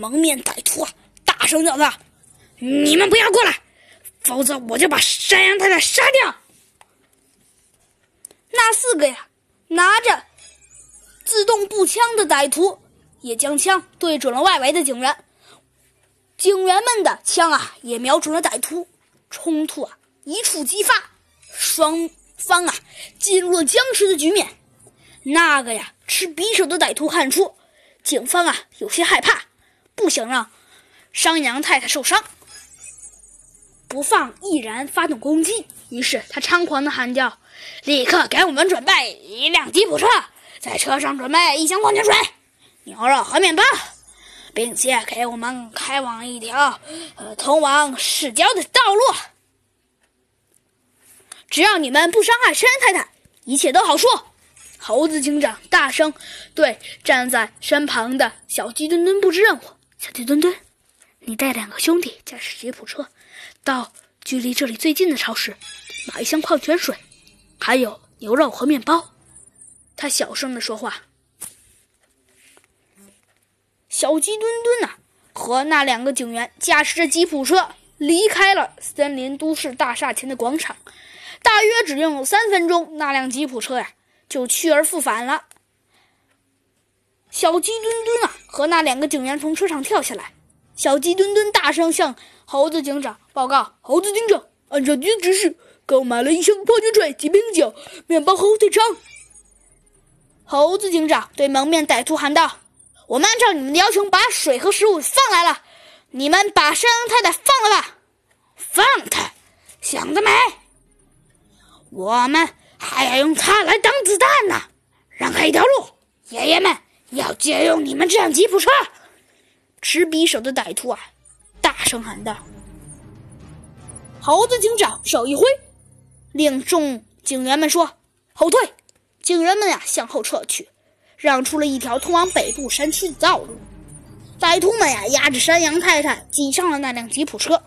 蒙面歹徒啊，大声叫道：“你们不要过来，否则我就把山羊太太杀掉！”那四个呀，拿着自动步枪的歹徒也将枪对准了外围的警员，警员们的枪啊也瞄准了歹徒，冲突啊一触即发，双方啊进入了僵持的局面。那个呀持匕首的歹徒看出警方啊有些害怕。不想让商羊太太受伤，不放毅然发动攻击。于是他猖狂地喊叫：“立刻给我们准备一辆吉普车，在车上准备一箱矿泉水、牛肉和面包，并且给我们开往一条呃通往市郊的道路。只要你们不伤害山太太，一切都好说。”猴子警长大声对站在身旁的小鸡墩墩布置任务。小鸡墩墩，你带两个兄弟驾驶吉普车，到距离这里最近的超市，买一箱矿泉水，还有牛肉和面包。他小声的说话。小鸡墩墩呐，和那两个警员驾驶着吉普车离开了森林都市大厦前的广场，大约只用了三分钟，那辆吉普车呀就去而复返了。小鸡墩墩啊，和那两个警员从车上跳下来。小鸡墩墩大声向猴子警长报告：“猴子警长，按照您指示，购买了一箱矿泉水、几瓶酒、面包和火腿肠。”猴子警长对蒙面歹徒喊道：“我们按照你们的要求，把水和食物放来了。你们把山羊太太放了吧！放他，想得美！我们还要用它来挡子弹呢。让开一条路，爷爷们！”要借用你们这辆吉普车！持匕首的歹徒啊，大声喊道：“猴子警长手一挥，令众警员们说后退。”警员们呀，向后撤去，让出了一条通往北部山区的道路。歹徒们呀，押着山羊太太挤上了那辆吉普车。